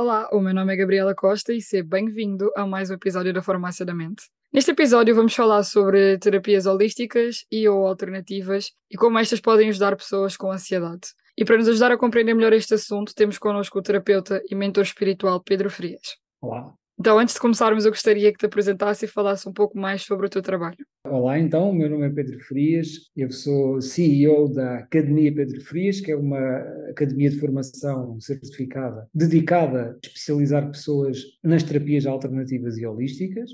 Olá, o meu nome é Gabriela Costa e seja bem-vindo a mais um episódio da Farmácia da Mente. Neste episódio vamos falar sobre terapias holísticas e ou alternativas e como estas podem ajudar pessoas com ansiedade. E para nos ajudar a compreender melhor este assunto, temos connosco o terapeuta e mentor espiritual Pedro Frias. Olá. Então, antes de começarmos, eu gostaria que te apresentasse e falasse um pouco mais sobre o teu trabalho. Olá, então, o meu nome é Pedro Frias, eu sou CEO da Academia Pedro Frias, que é uma academia de formação certificada dedicada a especializar pessoas nas terapias alternativas e holísticas,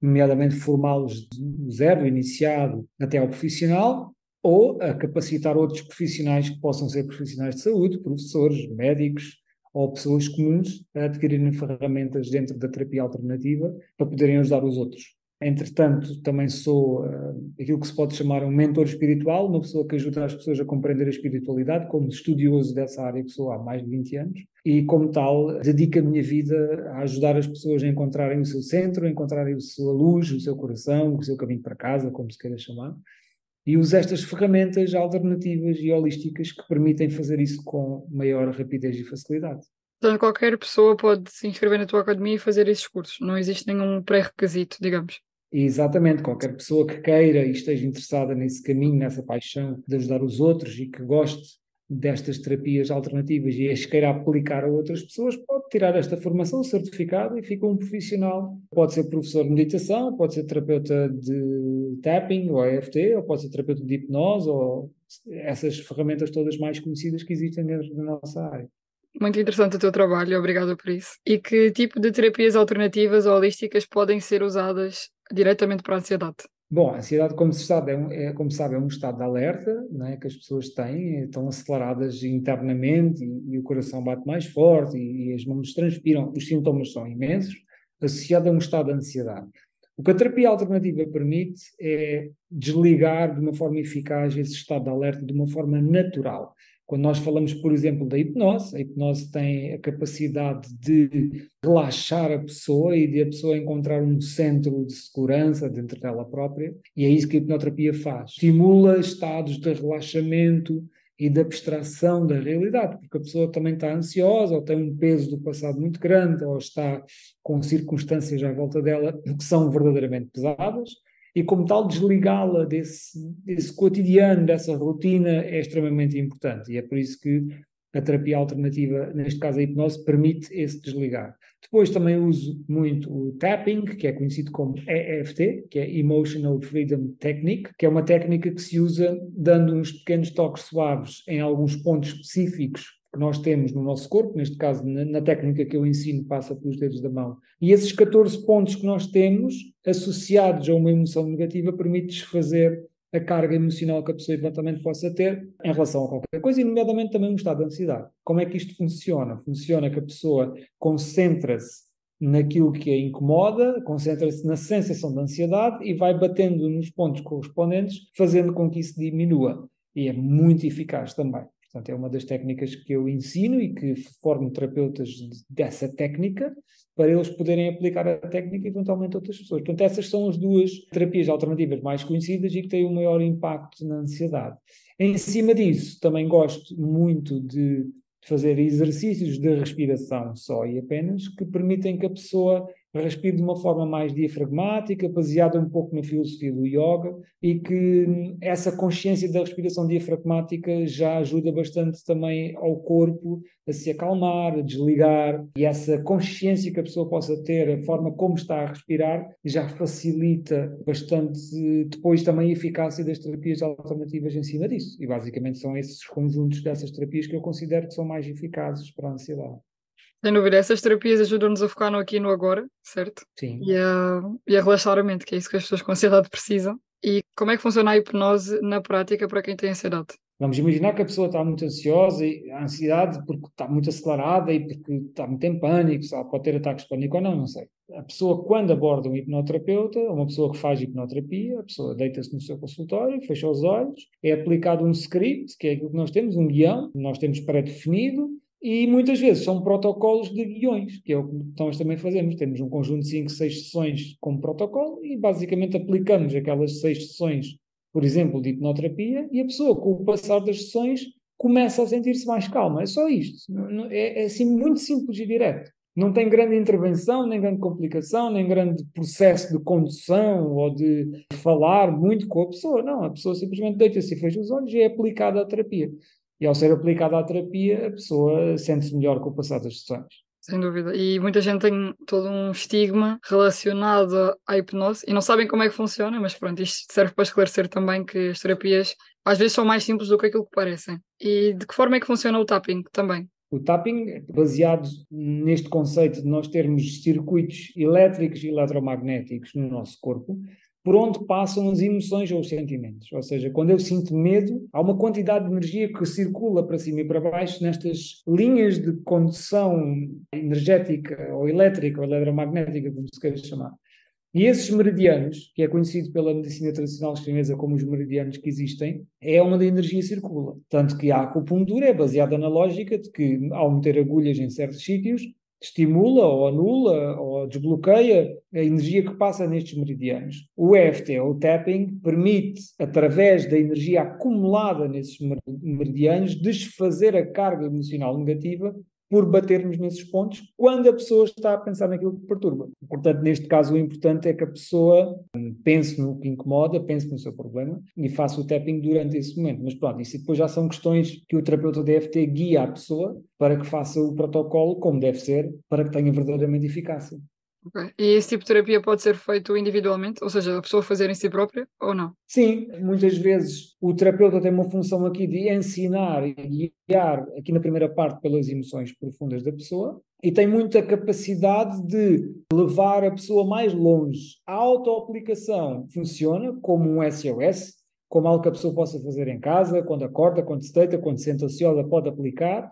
nomeadamente formá-los do zero, iniciado, até ao profissional, ou a capacitar outros profissionais que possam ser profissionais de saúde, professores, médicos, ou pessoas comuns a adquirirem ferramentas dentro da terapia alternativa para poderem ajudar os outros. Entretanto, também sou uh, aquilo que se pode chamar um mentor espiritual, uma pessoa que ajuda as pessoas a compreender a espiritualidade, como estudioso dessa área que sou há mais de 20 anos, e como tal, dedico a minha vida a ajudar as pessoas a encontrarem o seu centro, a encontrarem a sua luz, o seu coração, o seu caminho para casa, como se queira chamar, e uso estas ferramentas alternativas e holísticas que permitem fazer isso com maior rapidez e facilidade. Portanto, qualquer pessoa pode se inscrever na tua academia e fazer esses cursos, não existe nenhum pré-requisito, digamos. Exatamente, qualquer pessoa que queira e esteja interessada nesse caminho, nessa paixão de ajudar os outros e que goste destas terapias alternativas e as queira aplicar a outras pessoas, pode tirar esta formação certificada e fica um profissional. Pode ser professor de meditação, pode ser terapeuta de tapping ou EFT, ou pode ser terapeuta de hipnose, ou essas ferramentas todas mais conhecidas que existem dentro da nossa área. Muito interessante o teu trabalho, obrigada por isso. E que tipo de terapias alternativas ou holísticas podem ser usadas diretamente para a ansiedade? Bom, a ansiedade, como se sabe, é, um, é, como sabe, é um estado de alerta né, que as pessoas têm, estão aceleradas internamente e, e o coração bate mais forte e, e, as mãos transpiram, os sintomas são imensos, associado a um estado de ansiedade. O que a terapia alternativa permite é desligar de uma forma eficaz esse estado de alerta de uma forma natural. Quando nós falamos, por exemplo, da hipnose, a hipnose tem a capacidade de relaxar a pessoa e de a pessoa encontrar um centro de segurança dentro dela própria, e é isso que a hipnoterapia faz. Estimula estados de relaxamento e de abstração da realidade, porque a pessoa também está ansiosa, ou tem um peso do passado muito grande, ou está com circunstâncias à volta dela que são verdadeiramente pesadas, e, como tal, desligá-la desse, desse cotidiano, dessa rotina, é extremamente importante. E é por isso que a terapia alternativa, neste caso a hipnose, permite esse desligar. Depois também uso muito o tapping, que é conhecido como EFT, que é Emotional Freedom Technique, que é uma técnica que se usa dando uns pequenos toques suaves em alguns pontos específicos que nós temos no nosso corpo, neste caso na, na, técnica que eu ensino, passa pelos dedos da mão. E esses 14 pontos que nós temos, associados a uma emoção negativa, permite desfazer a carga emocional que a pessoa eventualmente possa ter em relação a qualquer coisa, e nomeadamente também um estado de ansiedade. Como é que isto funciona? Funciona que a pessoa concentra-se naquilo que a incomoda, concentra-se na sensação de ansiedade e vai batendo nos pontos correspondentes, fazendo com que isso diminua. E é muito eficaz também. Portanto, é uma das técnicas que eu ensino e que formo terapeutas dessa técnica para eles poderem aplicar a técnica eventualmente a outras pessoas. Portanto, essas são as duas terapias alternativas mais conhecidas e que têm o um maior impacto na ansiedade. Em cima disso, também gosto muito de fazer exercícios de respiração só e apenas que permitem que a pessoa respire de uma forma mais diafragmática, baseada um pouco na filosofia do yoga, e que essa consciência da respiração diafragmática já ajuda bastante também ao corpo a se acalmar, a desligar, e essa consciência que a pessoa possa ter, a forma como está a respirar, já facilita bastante depois também a eficácia das terapias alternativas em cima disso. E basicamente são esses conjuntos dessas terapias que eu considero que são mais eficazes para a ansiedade. Sem dúvida, essas terapias ajudam-nos a focar no aqui e no agora, certo? Sim. E a, e a relaxar a mente, que é isso que as pessoas com ansiedade precisam. E como é que funciona a hipnose na prática para quem tem ansiedade? Vamos imaginar que a pessoa está muito ansiosa, e a ansiedade porque está muito acelerada e porque está muito em pânico, sabe? pode ter ataques de pânico ou não, não sei. A pessoa, quando aborda um hipnoterapeuta, uma pessoa que faz hipnoterapia, a pessoa deita-se no seu consultório, fecha os olhos, é aplicado um script, que é aquilo que nós temos, um guião, nós temos pré-definido, e muitas vezes são protocolos de guiões, que é o que nós também fazemos. Temos um conjunto de 5, 6 sessões como protocolo e basicamente aplicamos aquelas 6 sessões, por exemplo, de hipnoterapia, e a pessoa, com o passar das sessões, começa a sentir-se mais calma. É só isto. É, é assim muito simples e direto. não tem grande intervenção, nem grande complicação, nem grande processo de condução ou de falar muito com a pessoa. Não, a pessoa simplesmente deita-se e fecha os olhos e é aplicada a terapia. E ao ser aplicada a terapia, a pessoa sente-se melhor com o passar das sessões. Sem dúvida. E muita gente tem todo um estigma relacionado à hipnose e não sabem como é que funciona, mas pronto, isto serve para esclarecer também que as terapias às vezes são mais simples do que aquilo que parecem. E de que forma é que funciona o tapping também? O tapping, baseado neste conceito de nós termos circuitos elétricos e eletromagnéticos no nosso corpo, por onde passam as emoções ou os sentimentos. Ou seja, quando eu sinto medo, há uma quantidade de energia que circula para cima e para baixo nestas linhas de condução energética ou elétrica ou eletromagnética, como se queira chamar. E esses meridianos, que é conhecido pela medicina tradicional chinesa como os meridianos que existem, é onde a energia circula. Tanto que a acupuntura é baseada na lógica de que, ao meter agulhas em certos sítios, estimula ou anula ou desbloqueia a energia que passa nestes meridianos. O EFT, ou tapping, permite, através da energia acumulada nesses meridianos, desfazer a carga emocional negativa por batermos nesses pontos quando a pessoa está a pensar naquilo que perturba. Portanto, neste caso, o importante é que a pessoa pense no que incomoda, pense no seu problema e faça o tapping durante esse momento. Mas pronto, isso depois já são questões que o terapeuta deve ter guia a pessoa para que faça o protocolo como deve ser, para que tenha verdadeiramente eficácia. Okay. E esse tipo de terapia pode ser feito individualmente, ou seja, a pessoa fazer em si própria ou não? Sim, muitas vezes o terapeuta tem uma função aqui de ensinar e guiar, aqui na primeira parte, pelas emoções profundas da pessoa, e tem muita capacidade de levar a pessoa mais longe. A autoaplicação funciona como um SOS, como algo que a pessoa possa fazer em casa, quando acorda, quando se deita, quando se sente ansiosa, pode aplicar.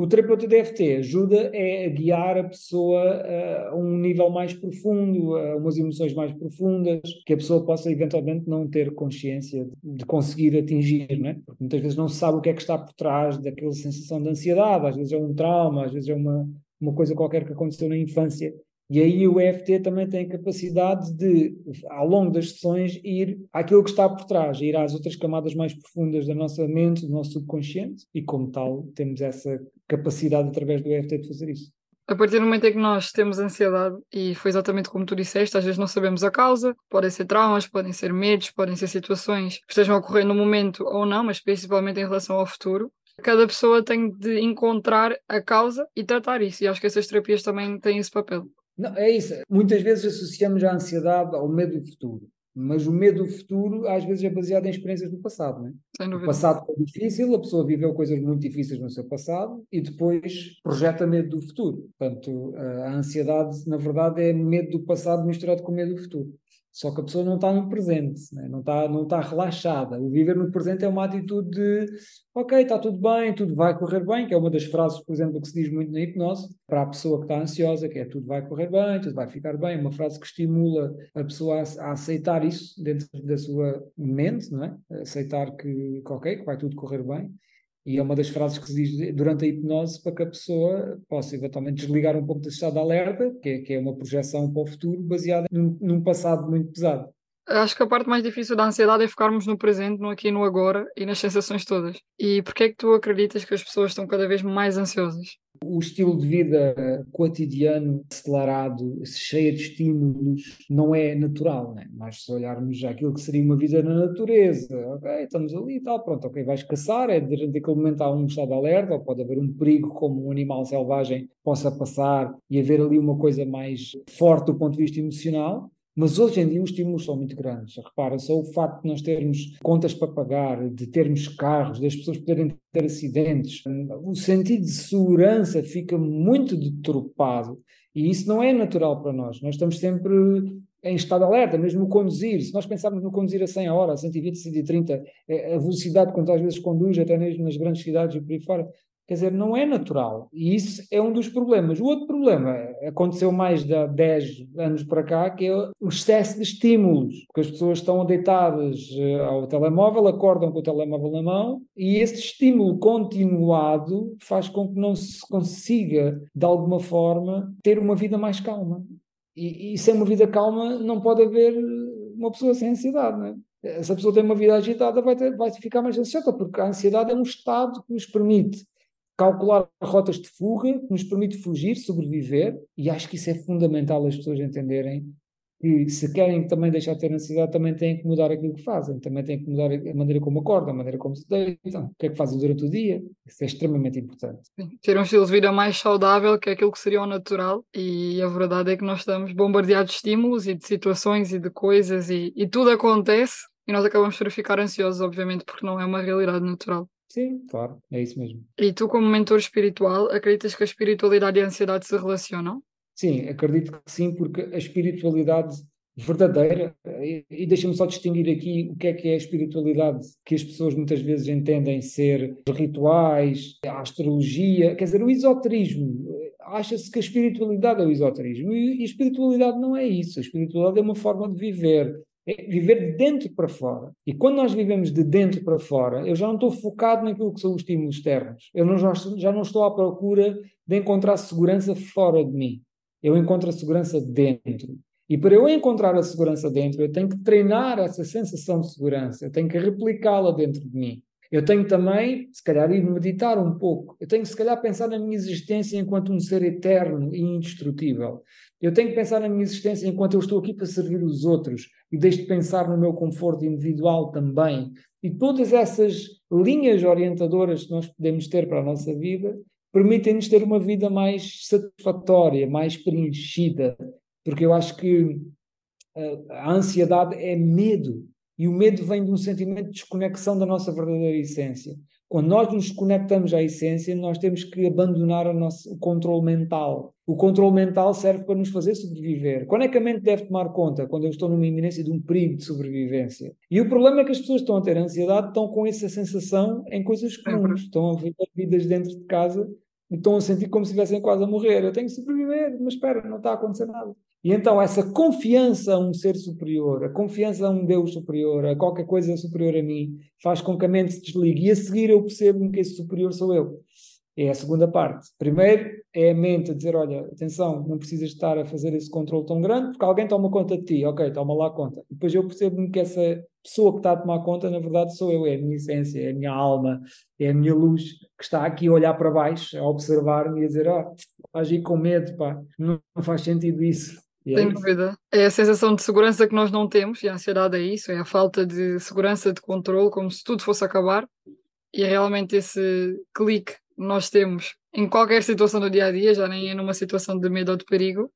O terapeuta DFT ajuda é a guiar a pessoa a um nível mais profundo, a umas emoções mais profundas, que a pessoa possa eventualmente não ter consciência de conseguir atingir, não é? Porque muitas vezes não se sabe o que é que está por trás daquela sensação de ansiedade, às vezes é um trauma, às vezes é uma, uma coisa qualquer que aconteceu na infância e aí o EFT também tem a capacidade de, ao longo das sessões, ir àquilo que está por trás, ir às outras camadas mais profundas da nossa mente, do nosso subconsciente, e como tal, temos essa capacidade através do EFT de fazer isso. A partir do momento em que nós temos ansiedade, e foi exatamente como tu disseste, às vezes não sabemos a causa, podem ser traumas, podem ser medos, podem ser situações que estejam a ocorrer no momento ou não, mas principalmente em relação ao futuro. Cada pessoa tem de encontrar a causa e tratar isso, e acho que essas terapias também têm esse papel. Não, é isso. Muitas vezes associamos a ansiedade ao medo do futuro. Mas o medo do futuro às vezes é baseado em experiências do passado, não é? O passado foi difícil, a pessoa viveu coisas muito difíceis no seu passado e depois projeta medo do futuro. Portanto, a ansiedade, na verdade, é medo do passado misturado com medo do futuro. Só que a pessoa não está no presente, né? não, está, não está relaxada. O viver no presente é uma atitude de ok, está tudo bem, tudo vai correr bem, que é uma das frases, por exemplo, que se diz muito na hipnose, para a pessoa que está ansiosa, que é tudo vai correr bem, tudo vai ficar bem, uma frase que estimula a pessoa a, a aceitar isso dentro da sua mente, não é? Aceitar que, que ok, que vai tudo correr bem. E é uma das frases que se diz durante a hipnose para que a pessoa possa eventualmente desligar um pouco desse estado de alerta, que é, que é uma projeção para o futuro baseada num, num passado muito pesado. Acho que a parte mais difícil da ansiedade é ficarmos no presente, no aqui e no agora e nas sensações todas. E porquê é que tu acreditas que as pessoas estão cada vez mais ansiosas? O estilo de vida cotidiano, acelerado, cheio de estímulos, não é natural. Né? Nós, se olharmos aquilo que seria uma vida na natureza, ok, estamos ali e tal, pronto, ok, vais caçar, é durante aquele momento há um estado alerta, ou pode haver um perigo como um animal selvagem possa passar e haver ali uma coisa mais forte do ponto de vista emocional. Mas hoje em dia os estímulos são muito grandes. Repara, só o facto de nós termos contas para pagar, de termos carros, das pessoas poderem ter acidentes, o sentido de segurança fica muito deturpado. E isso não é natural para nós. Nós estamos sempre em estado alerta, mesmo no conduzir. Se nós pensarmos no conduzir a 100 a hora, a 120, 130, a velocidade quanto às vezes conduz, até mesmo nas grandes cidades e por aí fora, Quer dizer, não é natural. E isso é um dos problemas. O outro problema aconteceu mais de 10 anos para cá, que é o excesso de estímulos. Porque as pessoas estão deitadas eh, ao telemóvel, acordam com o telemóvel na mão, e esse estímulo continuado faz com que não se consiga, de alguma forma, ter uma vida mais calma. E, e sem uma vida calma não pode haver uma pessoa sem ansiedade, não é? Se a pessoa tem uma vida agitada, vai, ter, vai ficar mais ansiosa, porque a ansiedade é um estado que nos permite calcular rotas de fuga que nos permite fugir, sobreviver, e acho que isso é fundamental as pessoas entenderem que se querem também deixar de ter ansiedade, também têm que mudar aquilo que fazem, também têm que mudar a maneira como acordam, a maneira como se deitam, o que é que fazem durante o dia. Isso é extremamente importante. Sim, ter um estilo de vida mais saudável que aquilo que seria o natural, e a verdade é que nós estamos bombardeados de estímulos e de situações e de coisas, e, e tudo acontece, e nós acabamos por ficar ansiosos, obviamente, porque não é uma realidade natural. Sim, claro, é isso mesmo. E tu, como mentor espiritual, acreditas que a espiritualidade e a ansiedade se relacionam? Sim, acredito que sim, porque a espiritualidade verdadeira, e, e deixa-me só distinguir aqui o que é que é a espiritualidade que as pessoas muitas vezes entendem ser rituais, a astrologia, quer dizer, o esoterismo. Acha-se que a espiritualidade é o esoterismo e a espiritualidade não é isso. A espiritualidade é uma forma de viver, é viver de dentro para fora. E quando nós vivemos de dentro para fora, eu já não estou focado naquilo que são os estímulos externos. Eu não, já não estou à procura de encontrar segurança fora de mim eu encontro a segurança dentro. E para eu encontrar a segurança dentro, eu tenho que treinar essa sensação de segurança, eu tenho que replicá-la dentro de mim. Eu tenho também, se calhar, ir meditar um pouco. Eu tenho se calhar, pensar na minha existência enquanto um ser eterno e indestrutível. Eu tenho que pensar na minha existência enquanto eu estou aqui para servir os outros e deixo de pensar no meu conforto individual também. E todas essas linhas orientadoras que nós podemos ter para a nossa vida permitem-nos ter uma vida mais satisfatória, mais preenchida, porque eu acho que eh, a ansiedade é medo, e o medo vem de um sentimento de desconexão da nossa verdadeira essência. Quando nós nos conectamos à essência, nós temos que abandonar o nosso o controle mental. O controle mental serve para nos fazer sobreviver. Quando é que a mente deve tomar conta? Quando eu estou numa iminência de um perigo de sobrevivência. E o problema é que as pessoas estão a ter ansiedade, estão com essa sensação em coisas comuns. Estão a viver vidas dentro de casa e estão a sentir como se estivessem quase a morrer. Eu tenho que sobreviver, mas espera, não está a acontecer nada. E então essa confiança a um ser superior, a confiança a um Deus superior, a qualquer coisa superior a mim, faz com que a mente se desligue. E a seguir eu percebo que esse superior sou eu. É a segunda parte. Primeiro é a mente a dizer: olha, atenção, não precisas estar a fazer esse controle tão grande, porque alguém toma conta de ti. Ok, toma lá conta. E depois eu percebo que essa pessoa que está a tomar conta, na verdade, sou eu, é a minha essência, é a minha alma, é a minha luz que está aqui a olhar para baixo, a observar-me e a dizer: oh, agir com medo, pá, não faz sentido isso. E Sem é dúvida. É a sensação de segurança que nós não temos, e a ansiedade é isso, é a falta de segurança, de controle, como se tudo fosse acabar. E é realmente esse clique nós temos em qualquer situação do dia a dia, já nem é numa situação de medo ou de perigo.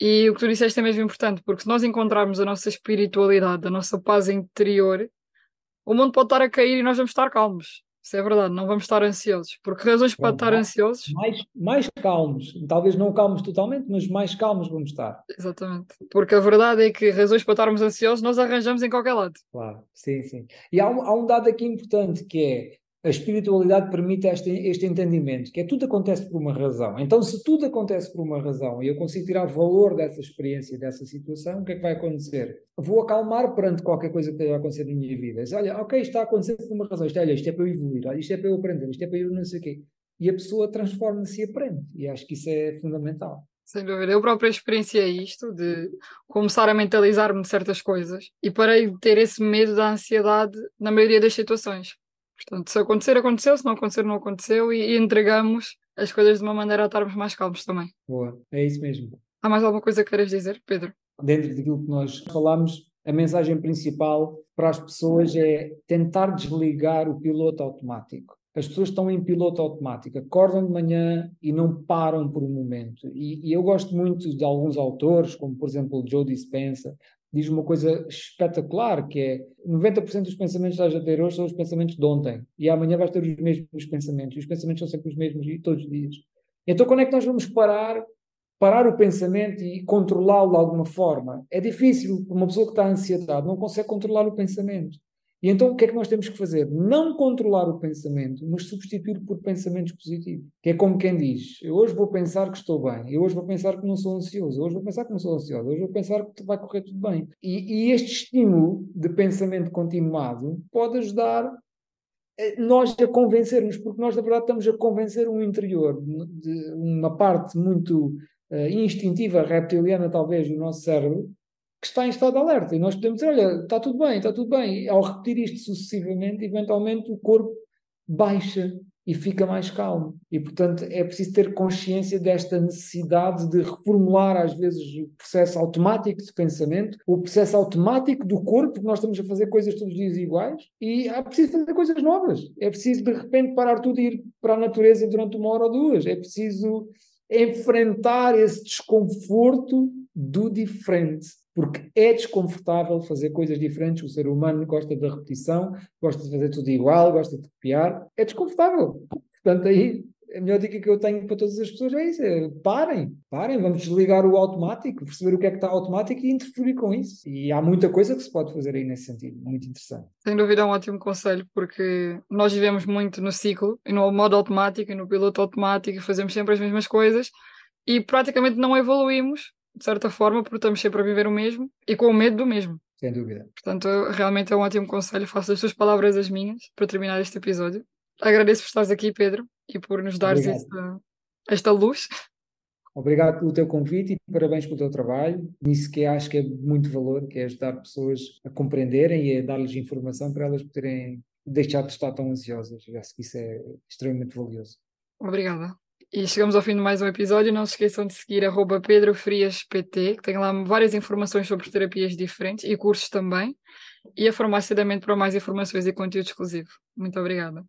E o que tu disseste é mesmo importante, porque se nós encontrarmos a nossa espiritualidade, a nossa paz interior, o mundo pode estar a cair e nós vamos estar calmos. Isso é verdade, não vamos estar ansiosos. Porque razões para estar ansiosos. Mais, mais calmos, talvez não calmos totalmente, mas mais calmos vamos estar. Exatamente. Porque a verdade é que razões para estarmos ansiosos nós arranjamos em qualquer lado. Claro, sim, sim. E há um, há um dado aqui importante que é a espiritualidade permite este, este entendimento, que é tudo acontece por uma razão. Então, se tudo acontece por uma razão e eu consigo tirar valor dessa experiência, dessa situação, o que é que vai acontecer? Vou acalmar perante qualquer coisa que esteja a acontecer na minha vida. Diz, olha, ok, está a acontecer por uma razão. Isto, olha, isto é para eu evoluir, isto é para eu aprender, isto é para eu não sei o quê. E a pessoa transforma-se e aprende. E acho que isso é fundamental. Sem dúvida. Eu própria experienciei isto, de começar a mentalizar-me certas coisas e parei de ter esse medo da ansiedade na maioria das situações. Portanto, se acontecer, aconteceu, se não acontecer, não aconteceu e, e entregamos as coisas de uma maneira a estarmos mais calmos também. Boa, é isso mesmo. Há mais alguma coisa que queiras dizer, Pedro? Dentro daquilo que nós falámos, a mensagem principal para as pessoas é tentar desligar o piloto automático. As pessoas estão em piloto automático, acordam de manhã e não param por um momento. E, e eu gosto muito de alguns autores, como por exemplo o Joe Dispenza, diz uma coisa espetacular, que é 90% dos pensamentos que estás a ter hoje são os pensamentos de ontem, e amanhã vais ter os mesmos pensamentos, e os pensamentos são sempre os mesmos e todos os dias. Então quando é que nós vamos parar, parar o pensamento e controlá-lo de alguma forma? É difícil, uma pessoa que está ansiedade não consegue controlar o pensamento. E então o que é que nós temos que fazer? Não controlar o pensamento, mas substituir por pensamentos positivos. Que é como quem diz: eu hoje vou pensar que estou bem, eu hoje vou pensar que não sou ansioso, eu hoje vou pensar que não sou ansioso, eu hoje vou pensar que vai correr tudo bem. E, e este estímulo de pensamento continuado pode ajudar nós a convencermos, porque nós na verdade estamos a convencer um interior, de uma parte muito uh, instintiva, reptiliana talvez, do nosso cérebro, que está em estado de alerta. E nós podemos dizer, olha, está tudo bem, está tudo bem. E ao repetir isto sucessivamente, eventualmente o corpo baixa e fica mais calmo. E, portanto, é preciso ter consciência desta necessidade de reformular, às vezes, o processo automático de pensamento, o processo automático do corpo, porque nós estamos a fazer coisas todos os dias iguais, e é preciso fazer coisas novas. É preciso, de repente, parar tudo e ir para a natureza durante uma hora ou duas. É preciso enfrentar esse desconforto do diferente porque é desconfortável fazer coisas diferentes. O ser humano gosta da repetição, gosta de fazer tudo igual, gosta de copiar. É desconfortável. Portanto, aí a melhor dica que eu tenho para todas as pessoas é isso: é, parem, parem, vamos desligar o automático, perceber o que é que está automático e interferir com isso. E há muita coisa que se pode fazer aí nesse sentido, muito interessante. Sem dúvida é um ótimo conselho, porque nós vivemos muito no ciclo e no modo automático e no piloto automático e fazemos sempre as mesmas coisas e praticamente não evoluímos de certa forma, porque estamos sempre a viver o mesmo e com o medo do mesmo. Sem dúvida. Portanto, realmente é um ótimo conselho. Faço as tuas palavras as minhas para terminar este episódio. Agradeço por estares aqui, Pedro, e por nos dares esta, esta luz. Obrigado pelo teu convite e parabéns pelo teu trabalho. Nisso que acho que é muito valor, que é ajudar pessoas a compreenderem e a dar-lhes informação para elas poderem deixar de estar tão ansiosas. Eu acho que isso é extremamente valioso. Obrigada. E chegamos ao fim de mais um episódio. Não se esqueçam de seguir @pedrofriaspt, que tem lá várias informações sobre terapias diferentes e cursos também. E a Farmácia da Mente para mais informações e conteúdo exclusivo. Muito obrigada.